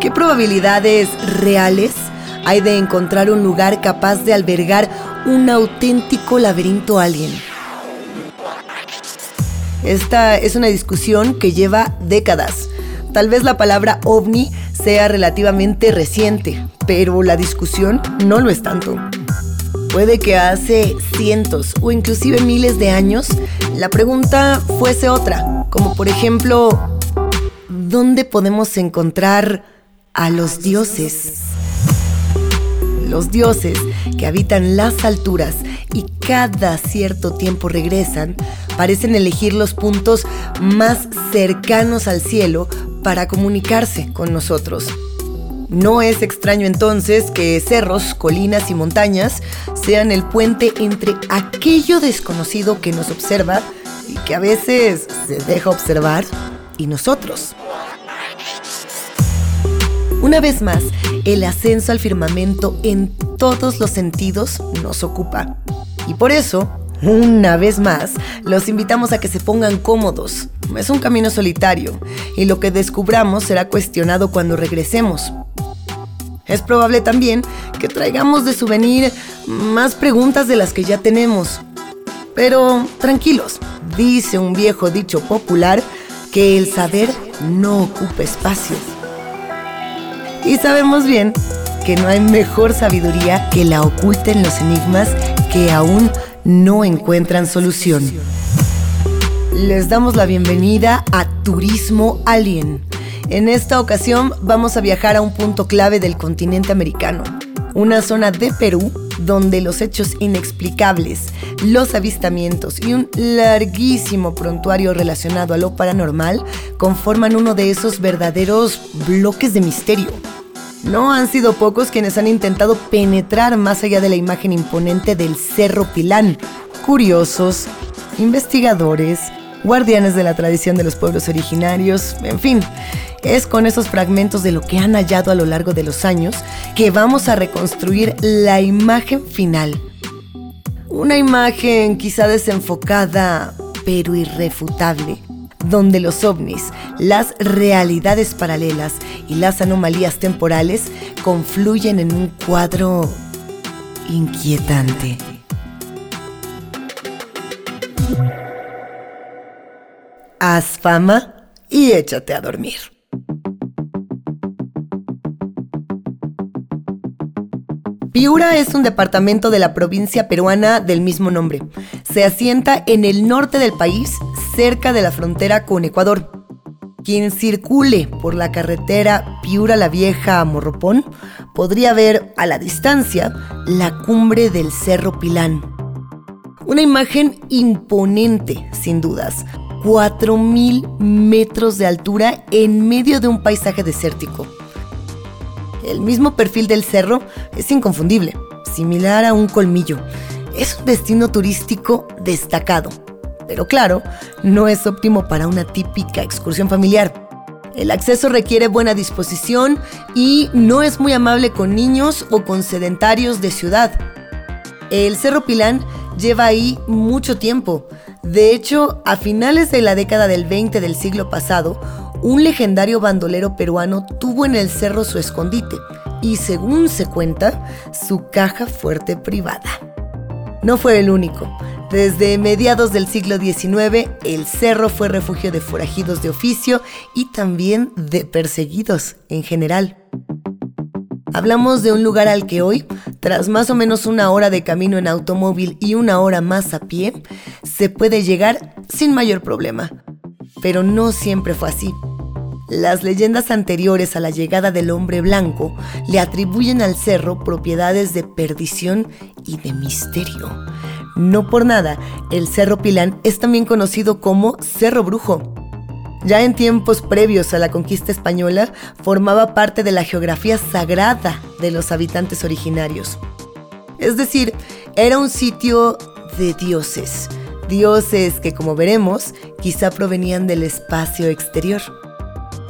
¿Qué probabilidades reales hay de encontrar un lugar capaz de albergar un auténtico laberinto alien? Esta es una discusión que lleva décadas. Tal vez la palabra ovni sea relativamente reciente, pero la discusión no lo es tanto. Puede que hace cientos o inclusive miles de años la pregunta fuese otra, como por ejemplo, ¿dónde podemos encontrar a los dioses? Los dioses que habitan las alturas y cada cierto tiempo regresan, parecen elegir los puntos más cercanos al cielo para comunicarse con nosotros. No es extraño entonces que cerros, colinas y montañas sean el puente entre aquello desconocido que nos observa y que a veces se deja observar y nosotros. Una vez más, el ascenso al firmamento en todos los sentidos nos ocupa. Y por eso, una vez más, los invitamos a que se pongan cómodos. Es un camino solitario y lo que descubramos será cuestionado cuando regresemos. Es probable también que traigamos de souvenir más preguntas de las que ya tenemos. Pero tranquilos, dice un viejo dicho popular que el saber no ocupa espacio. Y sabemos bien que no hay mejor sabiduría que la oculta en los enigmas que aún no encuentran solución. Les damos la bienvenida a Turismo Alien. En esta ocasión vamos a viajar a un punto clave del continente americano, una zona de Perú donde los hechos inexplicables, los avistamientos y un larguísimo prontuario relacionado a lo paranormal conforman uno de esos verdaderos bloques de misterio. No han sido pocos quienes han intentado penetrar más allá de la imagen imponente del Cerro Pilán. Curiosos, investigadores, guardianes de la tradición de los pueblos originarios, en fin, es con esos fragmentos de lo que han hallado a lo largo de los años que vamos a reconstruir la imagen final. Una imagen quizá desenfocada, pero irrefutable donde los ovnis, las realidades paralelas y las anomalías temporales confluyen en un cuadro inquietante. Haz fama y échate a dormir. Piura es un departamento de la provincia peruana del mismo nombre. Se asienta en el norte del país, cerca de la frontera con Ecuador. Quien circule por la carretera Piura la Vieja a Morropón podría ver a la distancia la cumbre del Cerro Pilán. Una imagen imponente, sin dudas. 4.000 metros de altura en medio de un paisaje desértico. El mismo perfil del cerro es inconfundible, similar a un colmillo. Es un destino turístico destacado pero claro, no es óptimo para una típica excursión familiar. El acceso requiere buena disposición y no es muy amable con niños o con sedentarios de ciudad. El Cerro Pilán lleva ahí mucho tiempo. De hecho, a finales de la década del 20 del siglo pasado, un legendario bandolero peruano tuvo en el cerro su escondite y, según se cuenta, su caja fuerte privada. No fue el único. Desde mediados del siglo XIX, el cerro fue refugio de forajidos de oficio y también de perseguidos en general. Hablamos de un lugar al que hoy, tras más o menos una hora de camino en automóvil y una hora más a pie, se puede llegar sin mayor problema. Pero no siempre fue así. Las leyendas anteriores a la llegada del hombre blanco le atribuyen al cerro propiedades de perdición y de misterio. No por nada, el Cerro Pilán es también conocido como Cerro Brujo. Ya en tiempos previos a la conquista española, formaba parte de la geografía sagrada de los habitantes originarios. Es decir, era un sitio de dioses, dioses que como veremos quizá provenían del espacio exterior.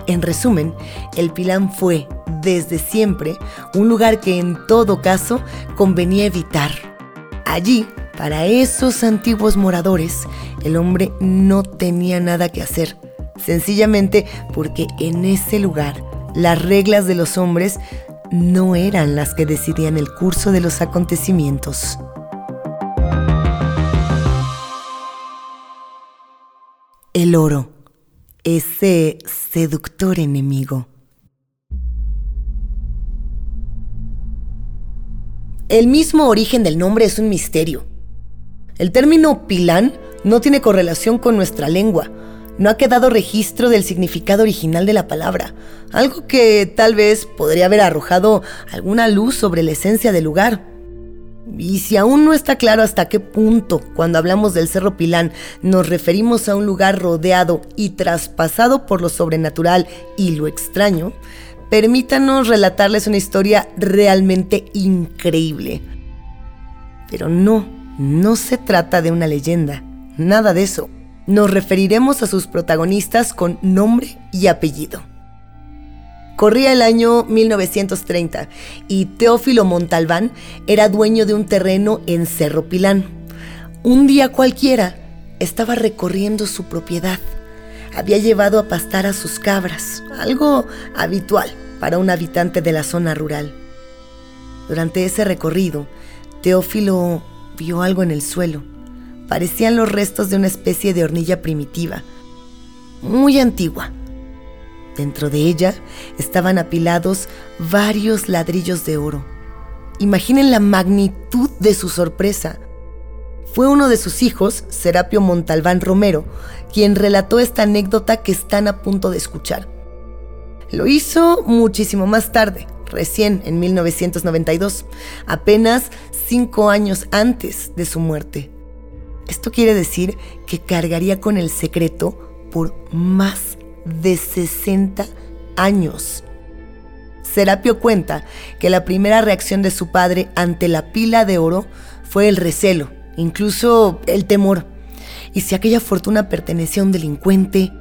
En resumen, el Pilán fue, desde siempre, un lugar que en todo caso convenía evitar. Allí para esos antiguos moradores, el hombre no tenía nada que hacer, sencillamente porque en ese lugar las reglas de los hombres no eran las que decidían el curso de los acontecimientos. El oro, ese seductor enemigo. El mismo origen del nombre es un misterio. El término pilán no tiene correlación con nuestra lengua. No ha quedado registro del significado original de la palabra, algo que tal vez podría haber arrojado alguna luz sobre la esencia del lugar. Y si aún no está claro hasta qué punto, cuando hablamos del Cerro Pilán, nos referimos a un lugar rodeado y traspasado por lo sobrenatural y lo extraño, permítanos relatarles una historia realmente increíble. Pero no, no se trata de una leyenda, nada de eso. Nos referiremos a sus protagonistas con nombre y apellido. Corría el año 1930 y Teófilo Montalbán era dueño de un terreno en Cerro Pilán. Un día cualquiera estaba recorriendo su propiedad. Había llevado a pastar a sus cabras, algo habitual para un habitante de la zona rural. Durante ese recorrido, Teófilo vio algo en el suelo. Parecían los restos de una especie de hornilla primitiva, muy antigua Dentro de ella estaban apilados varios ladrillos de oro. Imaginen la magnitud de su sorpresa. Fue uno de sus hijos, Serapio Montalbán Romero, quien relató esta anécdota que están a punto de escuchar. Lo hizo muchísimo más tarde, recién en 1992, apenas cinco años antes de su muerte. Esto quiere decir que cargaría con el secreto por más de 60 años. Serapio cuenta que la primera reacción de su padre ante la pila de oro fue el recelo, incluso el temor. ¿Y si aquella fortuna pertenecía a un delincuente?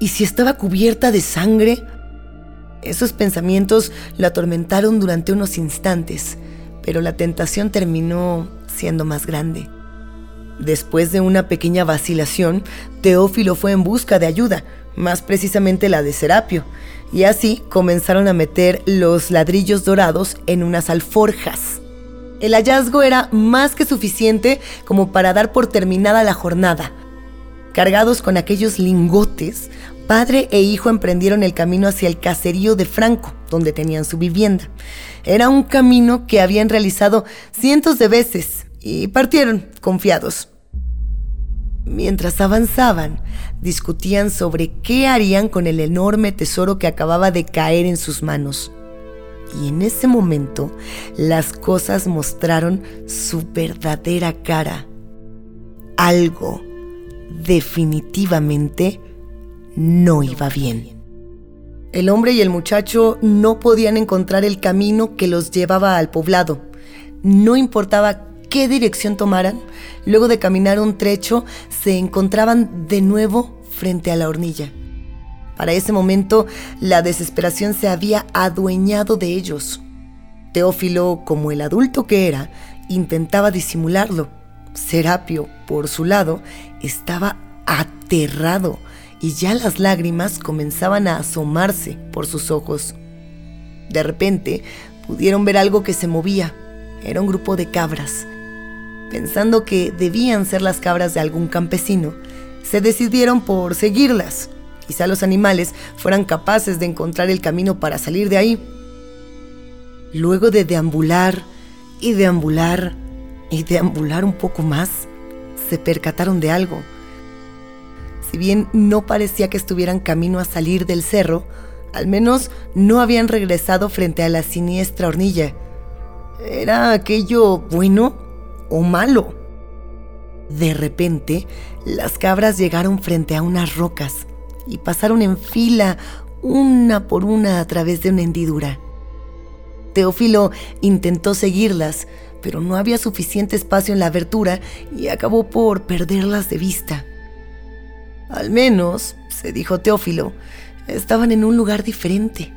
¿Y si estaba cubierta de sangre? Esos pensamientos lo atormentaron durante unos instantes, pero la tentación terminó siendo más grande. Después de una pequeña vacilación, Teófilo fue en busca de ayuda, más precisamente la de Serapio, y así comenzaron a meter los ladrillos dorados en unas alforjas. El hallazgo era más que suficiente como para dar por terminada la jornada. Cargados con aquellos lingotes, padre e hijo emprendieron el camino hacia el caserío de Franco, donde tenían su vivienda. Era un camino que habían realizado cientos de veces y partieron confiados. Mientras avanzaban, discutían sobre qué harían con el enorme tesoro que acababa de caer en sus manos. Y en ese momento las cosas mostraron su verdadera cara. Algo definitivamente no iba bien. El hombre y el muchacho no podían encontrar el camino que los llevaba al poblado. No importaba qué dirección tomaran, luego de caminar un trecho se encontraban de nuevo frente a la hornilla. Para ese momento, la desesperación se había adueñado de ellos. Teófilo, como el adulto que era, intentaba disimularlo. Serapio, por su lado, estaba aterrado y ya las lágrimas comenzaban a asomarse por sus ojos. De repente, pudieron ver algo que se movía. Era un grupo de cabras pensando que debían ser las cabras de algún campesino, se decidieron por seguirlas. Quizá los animales fueran capaces de encontrar el camino para salir de ahí. Luego de deambular y deambular y deambular un poco más, se percataron de algo. Si bien no parecía que estuvieran camino a salir del cerro, al menos no habían regresado frente a la siniestra hornilla. ¿Era aquello bueno? o malo. De repente, las cabras llegaron frente a unas rocas y pasaron en fila una por una a través de una hendidura. Teófilo intentó seguirlas, pero no había suficiente espacio en la abertura y acabó por perderlas de vista. Al menos, se dijo Teófilo, estaban en un lugar diferente.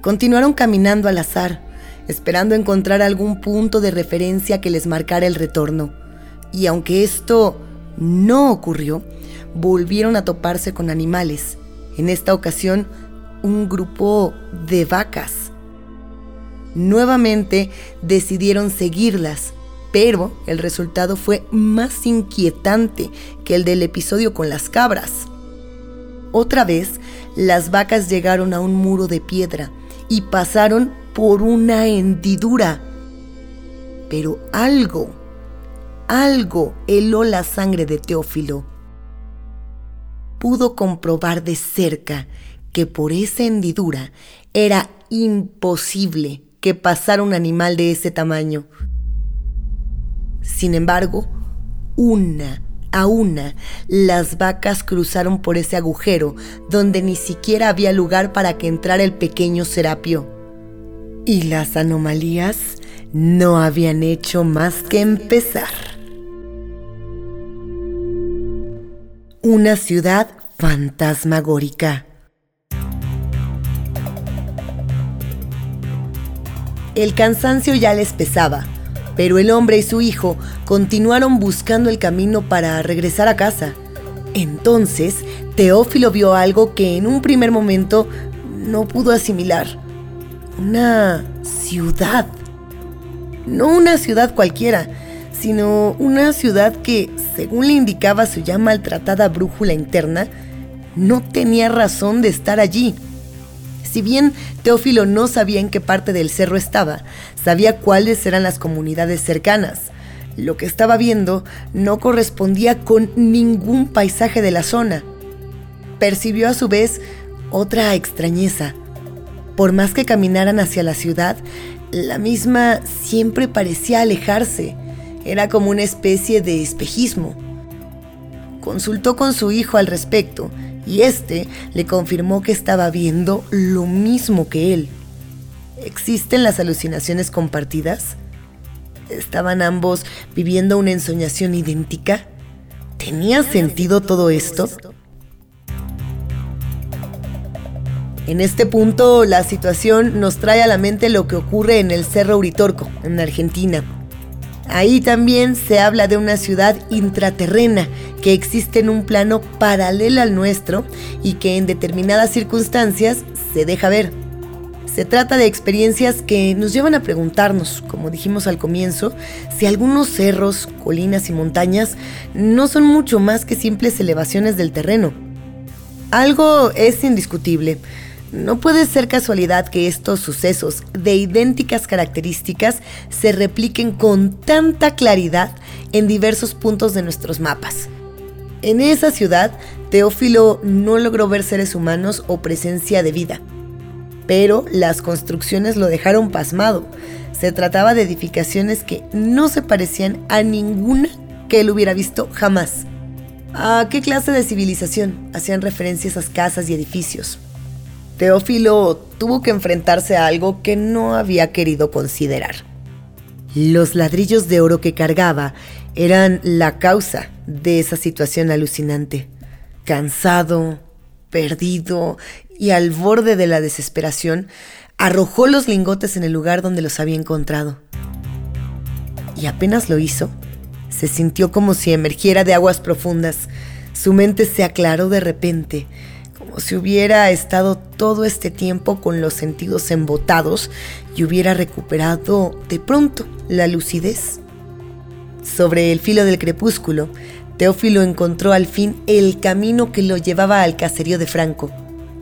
Continuaron caminando al azar, esperando encontrar algún punto de referencia que les marcara el retorno. Y aunque esto no ocurrió, volvieron a toparse con animales, en esta ocasión un grupo de vacas. Nuevamente decidieron seguirlas, pero el resultado fue más inquietante que el del episodio con las cabras. Otra vez, las vacas llegaron a un muro de piedra y pasaron por una hendidura. Pero algo, algo heló la sangre de Teófilo. Pudo comprobar de cerca que por esa hendidura era imposible que pasara un animal de ese tamaño. Sin embargo, una a una, las vacas cruzaron por ese agujero donde ni siquiera había lugar para que entrara el pequeño Serapio. Y las anomalías no habían hecho más que empezar. Una ciudad fantasmagórica. El cansancio ya les pesaba pero el hombre y su hijo continuaron buscando el camino para regresar a casa. Entonces, Teófilo vio algo que en un primer momento no pudo asimilar. Una ciudad. No una ciudad cualquiera, sino una ciudad que, según le indicaba su ya maltratada brújula interna, no tenía razón de estar allí. Si bien Teófilo no sabía en qué parte del cerro estaba, sabía cuáles eran las comunidades cercanas. Lo que estaba viendo no correspondía con ningún paisaje de la zona. Percibió a su vez otra extrañeza. Por más que caminaran hacia la ciudad, la misma siempre parecía alejarse. Era como una especie de espejismo. Consultó con su hijo al respecto y este le confirmó que estaba viendo lo mismo que él. ¿Existen las alucinaciones compartidas? ¿Estaban ambos viviendo una ensoñación idéntica? ¿Tenía sentido todo esto? En este punto, la situación nos trae a la mente lo que ocurre en el Cerro Uritorco, en Argentina. Ahí también se habla de una ciudad intraterrena que existe en un plano paralelo al nuestro y que en determinadas circunstancias se deja ver. Se trata de experiencias que nos llevan a preguntarnos, como dijimos al comienzo, si algunos cerros, colinas y montañas no son mucho más que simples elevaciones del terreno. Algo es indiscutible. No puede ser casualidad que estos sucesos de idénticas características se repliquen con tanta claridad en diversos puntos de nuestros mapas. En esa ciudad, Teófilo no logró ver seres humanos o presencia de vida, pero las construcciones lo dejaron pasmado. Se trataba de edificaciones que no se parecían a ninguna que él hubiera visto jamás. ¿A qué clase de civilización hacían referencia esas casas y edificios? Teófilo tuvo que enfrentarse a algo que no había querido considerar. Los ladrillos de oro que cargaba eran la causa de esa situación alucinante. Cansado, perdido y al borde de la desesperación, arrojó los lingotes en el lugar donde los había encontrado. Y apenas lo hizo, se sintió como si emergiera de aguas profundas. Su mente se aclaró de repente si hubiera estado todo este tiempo con los sentidos embotados y hubiera recuperado de pronto la lucidez. Sobre el filo del crepúsculo, Teófilo encontró al fin el camino que lo llevaba al caserío de Franco.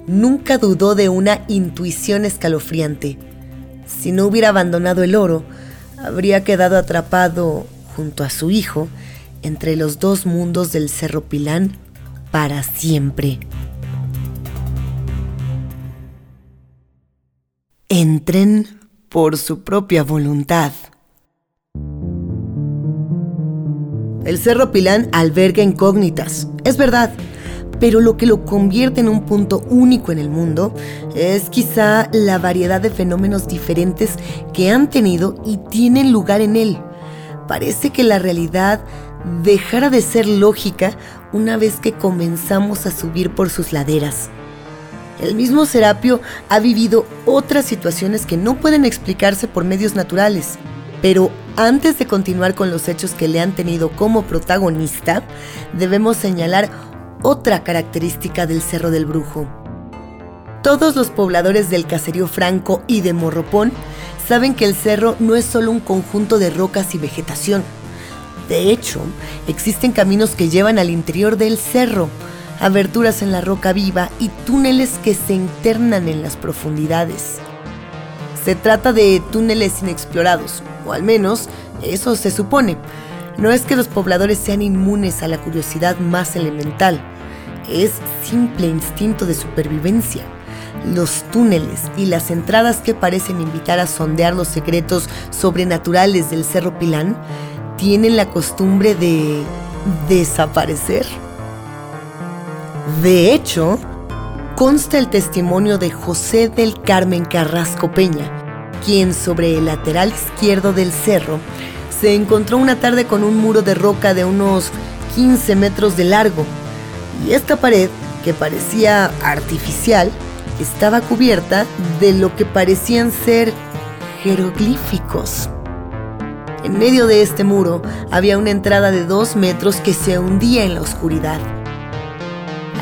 Nunca dudó de una intuición escalofriante. Si no hubiera abandonado el oro, habría quedado atrapado, junto a su hijo, entre los dos mundos del Cerro Pilán para siempre. Entren por su propia voluntad. El Cerro Pilán alberga incógnitas, es verdad, pero lo que lo convierte en un punto único en el mundo es quizá la variedad de fenómenos diferentes que han tenido y tienen lugar en él. Parece que la realidad dejara de ser lógica una vez que comenzamos a subir por sus laderas. El mismo Serapio ha vivido otras situaciones que no pueden explicarse por medios naturales. Pero antes de continuar con los hechos que le han tenido como protagonista, debemos señalar otra característica del Cerro del Brujo. Todos los pobladores del caserío Franco y de Morropón saben que el cerro no es solo un conjunto de rocas y vegetación. De hecho, existen caminos que llevan al interior del cerro, aberturas en la roca viva y túneles que se internan en las profundidades. Se trata de túneles inexplorados, o al menos eso se supone. No es que los pobladores sean inmunes a la curiosidad más elemental, es simple instinto de supervivencia. Los túneles y las entradas que parecen invitar a sondear los secretos sobrenaturales del Cerro Pilán tienen la costumbre de desaparecer. De hecho, consta el testimonio de José del Carmen Carrasco Peña, quien sobre el lateral izquierdo del cerro se encontró una tarde con un muro de roca de unos 15 metros de largo, y esta pared, que parecía artificial, estaba cubierta de lo que parecían ser jeroglíficos. En medio de este muro había una entrada de dos metros que se hundía en la oscuridad.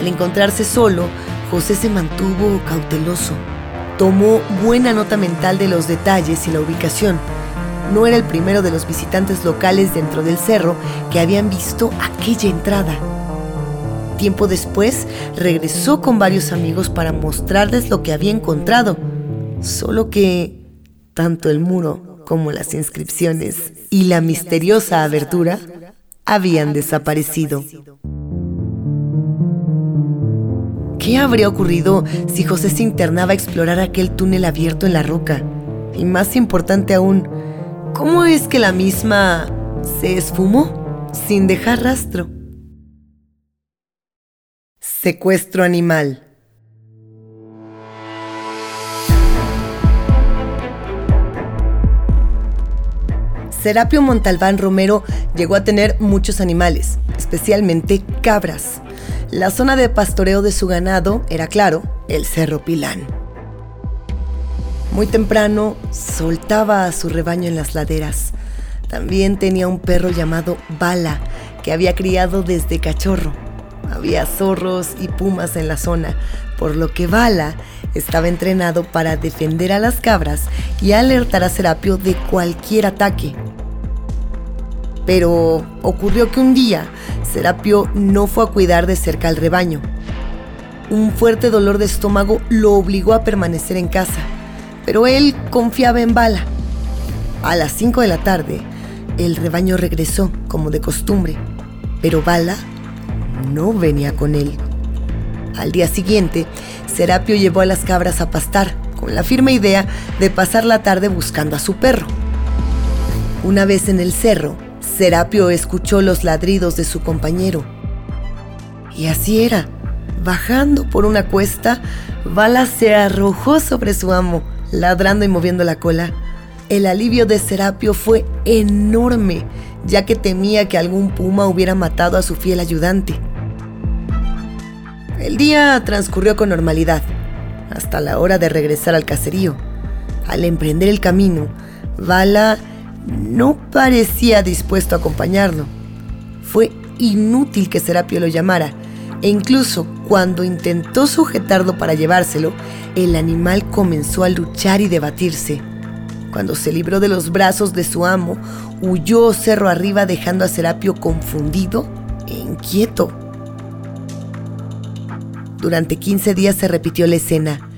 Al encontrarse solo, José se mantuvo cauteloso. Tomó buena nota mental de los detalles y la ubicación. No era el primero de los visitantes locales dentro del cerro que habían visto aquella entrada. Tiempo después, regresó con varios amigos para mostrarles lo que había encontrado. Solo que tanto el muro como las inscripciones y la misteriosa abertura habían desaparecido. ¿Qué habría ocurrido si José se internaba a explorar aquel túnel abierto en la roca? Y más importante aún, ¿cómo es que la misma se esfumó sin dejar rastro? Secuestro animal. Serapio Montalbán Romero llegó a tener muchos animales, especialmente cabras. La zona de pastoreo de su ganado era, claro, el Cerro Pilán. Muy temprano soltaba a su rebaño en las laderas. También tenía un perro llamado Bala, que había criado desde cachorro. Había zorros y pumas en la zona, por lo que Bala estaba entrenado para defender a las cabras y alertar a Serapio de cualquier ataque. Pero ocurrió que un día Serapio no fue a cuidar de cerca al rebaño. Un fuerte dolor de estómago lo obligó a permanecer en casa, pero él confiaba en Bala. A las 5 de la tarde, el rebaño regresó, como de costumbre, pero Bala no venía con él. Al día siguiente, Serapio llevó a las cabras a pastar, con la firme idea de pasar la tarde buscando a su perro. Una vez en el cerro, Serapio escuchó los ladridos de su compañero. Y así era. Bajando por una cuesta, Bala se arrojó sobre su amo, ladrando y moviendo la cola. El alivio de Serapio fue enorme, ya que temía que algún puma hubiera matado a su fiel ayudante. El día transcurrió con normalidad, hasta la hora de regresar al caserío. Al emprender el camino, Bala no parecía dispuesto a acompañarlo. Fue inútil que Serapio lo llamara, e incluso cuando intentó sujetarlo para llevárselo, el animal comenzó a luchar y debatirse. Cuando se libró de los brazos de su amo, huyó cerro arriba dejando a Serapio confundido e inquieto. Durante 15 días se repitió la escena.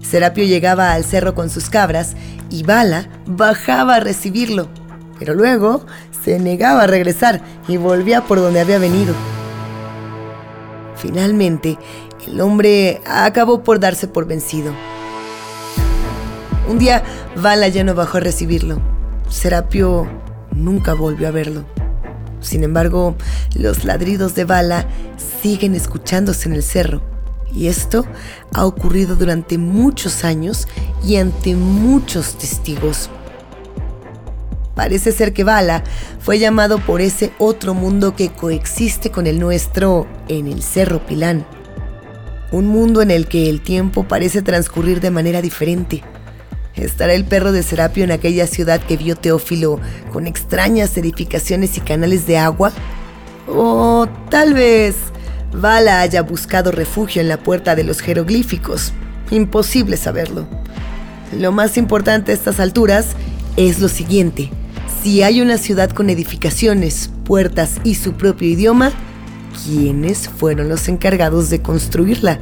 Serapio llegaba al cerro con sus cabras y Bala bajaba a recibirlo, pero luego se negaba a regresar y volvía por donde había venido. Finalmente, el hombre acabó por darse por vencido. Un día, Bala ya no bajó a recibirlo. Serapio nunca volvió a verlo. Sin embargo, los ladridos de Bala siguen escuchándose en el cerro y esto ha ocurrido durante muchos años y ante muchos testigos. Parece ser que Bala fue llamado por ese otro mundo que coexiste con el nuestro en el Cerro Pilán. Un mundo en el que el tiempo parece transcurrir de manera diferente. ¿Estará el perro de Serapio en aquella ciudad que vio Teófilo con extrañas edificaciones y canales de agua? O tal vez Bala haya buscado refugio en la puerta de los jeroglíficos imposible saberlo. Lo más importante a estas alturas es lo siguiente. Si hay una ciudad con edificaciones, puertas y su propio idioma, ¿quiénes fueron los encargados de construirla?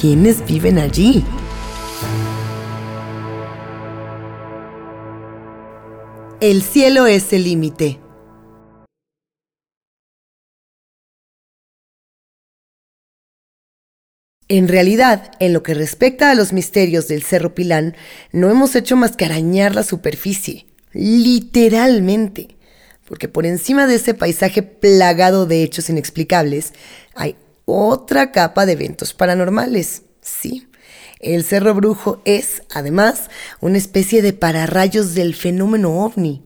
¿Quiénes viven allí? El cielo es el límite. En realidad, en lo que respecta a los misterios del Cerro Pilán, no hemos hecho más que arañar la superficie, literalmente, porque por encima de ese paisaje plagado de hechos inexplicables, hay otra capa de eventos paranormales. Sí, el Cerro Brujo es, además, una especie de pararrayos del fenómeno ovni.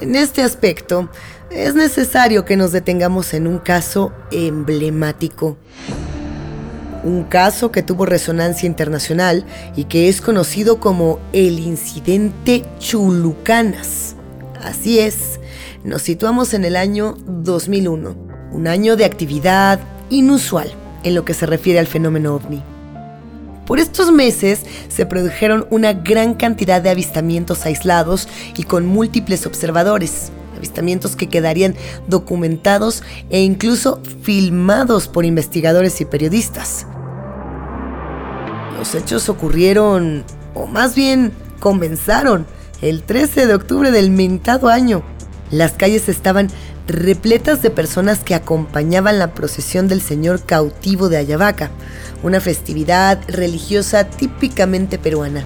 En este aspecto, es necesario que nos detengamos en un caso emblemático. Un caso que tuvo resonancia internacional y que es conocido como el incidente Chulucanas. Así es, nos situamos en el año 2001, un año de actividad inusual en lo que se refiere al fenómeno ovni. Por estos meses se produjeron una gran cantidad de avistamientos aislados y con múltiples observadores, avistamientos que quedarían documentados e incluso filmados por investigadores y periodistas. Los hechos ocurrieron, o más bien comenzaron, el 13 de octubre del mentado año. Las calles estaban repletas de personas que acompañaban la procesión del Señor cautivo de Ayabaca, una festividad religiosa típicamente peruana.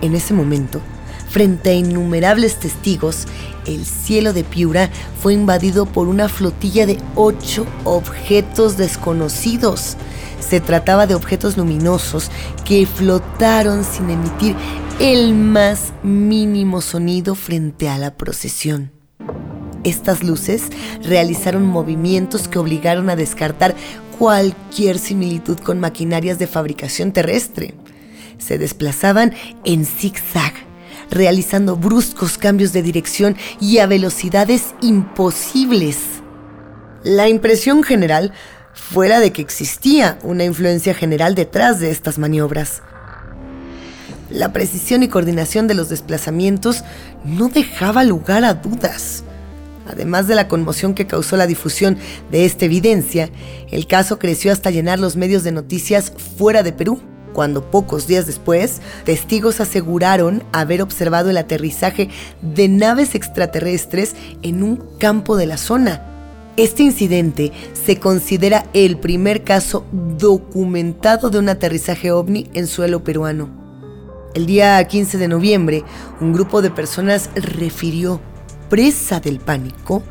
En ese momento, frente a innumerables testigos, el cielo de Piura fue invadido por una flotilla de ocho objetos desconocidos. Se trataba de objetos luminosos que flotaron sin emitir el más mínimo sonido frente a la procesión. Estas luces realizaron movimientos que obligaron a descartar cualquier similitud con maquinarias de fabricación terrestre. Se desplazaban en zigzag, realizando bruscos cambios de dirección y a velocidades imposibles. La impresión general fue la de que existía una influencia general detrás de estas maniobras. La precisión y coordinación de los desplazamientos no dejaba lugar a dudas. Además de la conmoción que causó la difusión de esta evidencia, el caso creció hasta llenar los medios de noticias fuera de Perú, cuando pocos días después, testigos aseguraron haber observado el aterrizaje de naves extraterrestres en un campo de la zona. Este incidente se considera el primer caso documentado de un aterrizaje ovni en suelo peruano. El día 15 de noviembre, un grupo de personas refirió presa del pánico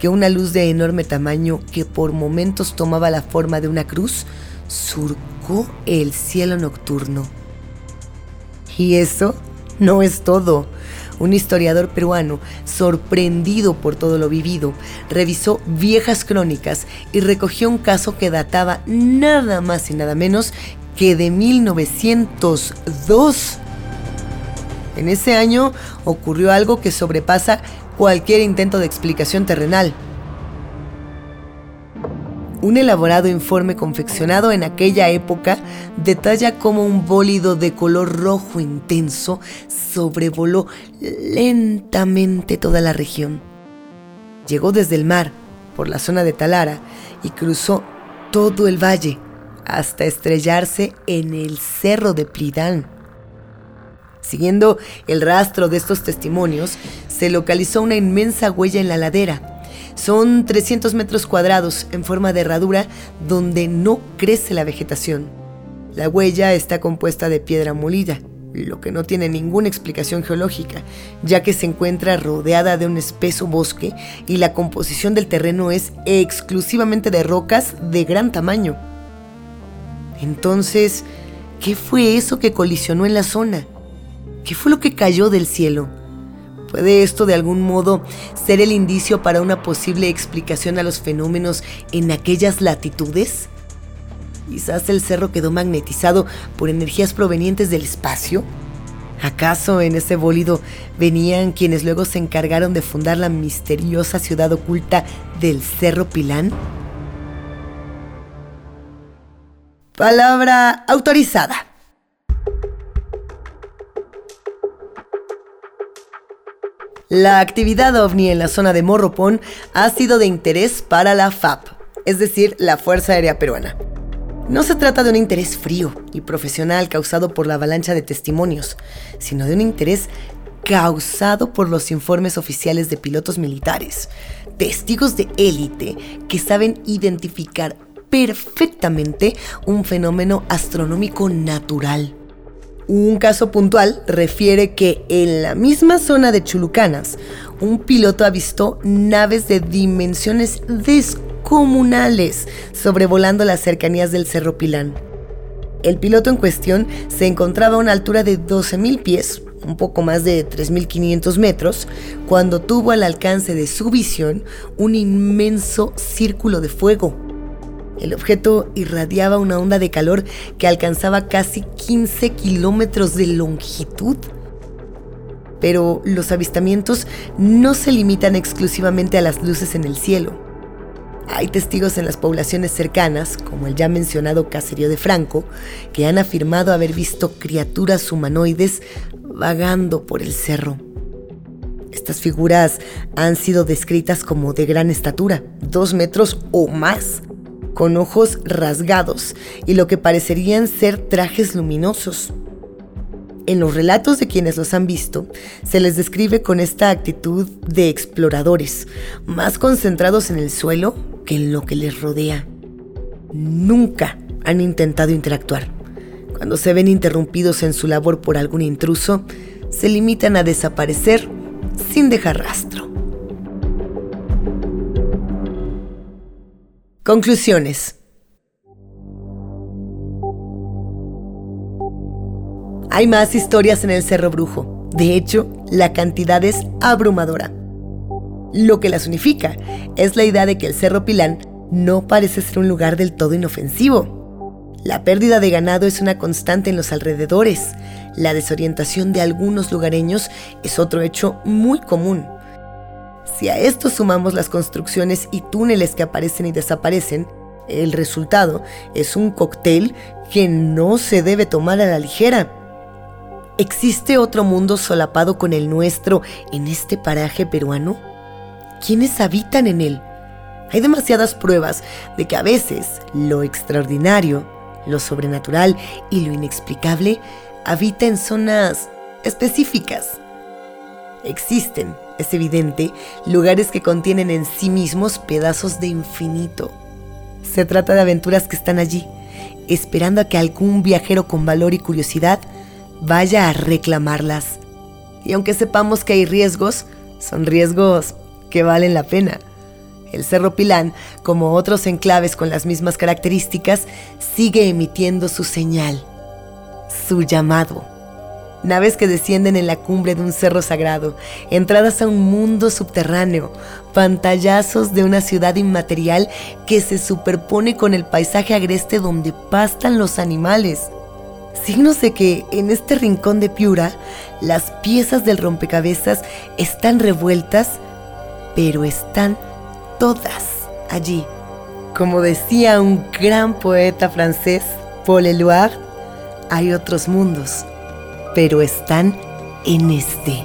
que una luz de enorme tamaño que por momentos tomaba la forma de una cruz surcó el cielo nocturno. Y eso no es todo. Un historiador peruano, sorprendido por todo lo vivido, revisó viejas crónicas y recogió un caso que databa nada más y nada menos que de 1902. En ese año ocurrió algo que sobrepasa cualquier intento de explicación terrenal. Un elaborado informe confeccionado en aquella época detalla cómo un bólido de color rojo intenso sobrevoló lentamente toda la región. Llegó desde el mar, por la zona de Talara, y cruzó todo el valle hasta estrellarse en el cerro de Plidán. Siguiendo el rastro de estos testimonios, se localizó una inmensa huella en la ladera. Son 300 metros cuadrados en forma de herradura donde no crece la vegetación. La huella está compuesta de piedra molida, lo que no tiene ninguna explicación geológica, ya que se encuentra rodeada de un espeso bosque y la composición del terreno es exclusivamente de rocas de gran tamaño. Entonces, ¿qué fue eso que colisionó en la zona? ¿Qué fue lo que cayó del cielo? ¿Puede esto de algún modo ser el indicio para una posible explicación a los fenómenos en aquellas latitudes? Quizás el cerro quedó magnetizado por energías provenientes del espacio. ¿Acaso en ese bólido venían quienes luego se encargaron de fundar la misteriosa ciudad oculta del Cerro Pilán? Palabra autorizada. La actividad ovni en la zona de Morropón ha sido de interés para la FAP, es decir, la Fuerza Aérea Peruana. No se trata de un interés frío y profesional causado por la avalancha de testimonios, sino de un interés causado por los informes oficiales de pilotos militares, testigos de élite que saben identificar perfectamente un fenómeno astronómico natural. Un caso puntual refiere que en la misma zona de Chulucanas, un piloto avistó naves de dimensiones descomunales sobrevolando las cercanías del Cerro Pilán. El piloto en cuestión se encontraba a una altura de 12.000 pies, un poco más de 3.500 metros, cuando tuvo al alcance de su visión un inmenso círculo de fuego el objeto irradiaba una onda de calor que alcanzaba casi 15 kilómetros de longitud. Pero los avistamientos no se limitan exclusivamente a las luces en el cielo. Hay testigos en las poblaciones cercanas, como el ya mencionado caserío de Franco, que han afirmado haber visto criaturas humanoides vagando por el cerro. Estas figuras han sido descritas como de gran estatura, dos metros o más, con ojos rasgados y lo que parecerían ser trajes luminosos. En los relatos de quienes los han visto, se les describe con esta actitud de exploradores, más concentrados en el suelo que en lo que les rodea. Nunca han intentado interactuar. Cuando se ven interrumpidos en su labor por algún intruso, se limitan a desaparecer sin dejar rastro. Conclusiones. Hay más historias en el Cerro Brujo. De hecho, la cantidad es abrumadora. Lo que las unifica es la idea de que el Cerro Pilán no parece ser un lugar del todo inofensivo. La pérdida de ganado es una constante en los alrededores. La desorientación de algunos lugareños es otro hecho muy común. Si a esto sumamos las construcciones y túneles que aparecen y desaparecen, el resultado es un cóctel que no se debe tomar a la ligera. ¿Existe otro mundo solapado con el nuestro en este paraje peruano? ¿Quiénes habitan en él? Hay demasiadas pruebas de que a veces lo extraordinario, lo sobrenatural y lo inexplicable habita en zonas específicas. Existen es evidente, lugares que contienen en sí mismos pedazos de infinito. Se trata de aventuras que están allí, esperando a que algún viajero con valor y curiosidad vaya a reclamarlas. Y aunque sepamos que hay riesgos, son riesgos que valen la pena. El Cerro Pilán, como otros enclaves con las mismas características, sigue emitiendo su señal, su llamado naves que descienden en la cumbre de un cerro sagrado, entradas a un mundo subterráneo, pantallazos de una ciudad inmaterial que se superpone con el paisaje agreste donde pastan los animales. Signos de que en este rincón de Piura las piezas del rompecabezas están revueltas, pero están todas allí. Como decía un gran poeta francés, Paul Eluard, hay otros mundos pero están en este.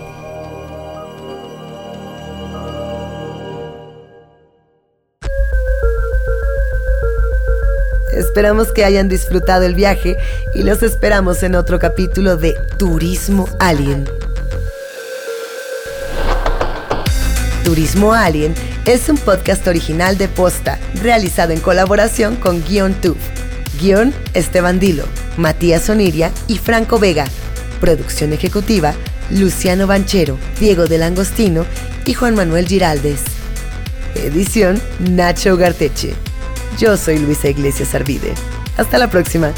Esperamos que hayan disfrutado el viaje y los esperamos en otro capítulo de Turismo Alien. Turismo Alien es un podcast original de Posta, realizado en colaboración con Guion Tuf. Guión Esteban Dilo, Matías Oniria y Franco Vega. Producción ejecutiva, Luciano Banchero, Diego del Angostino y Juan Manuel Giraldes. Edición, Nacho Garteche. Yo soy Luisa Iglesias Arvide. Hasta la próxima.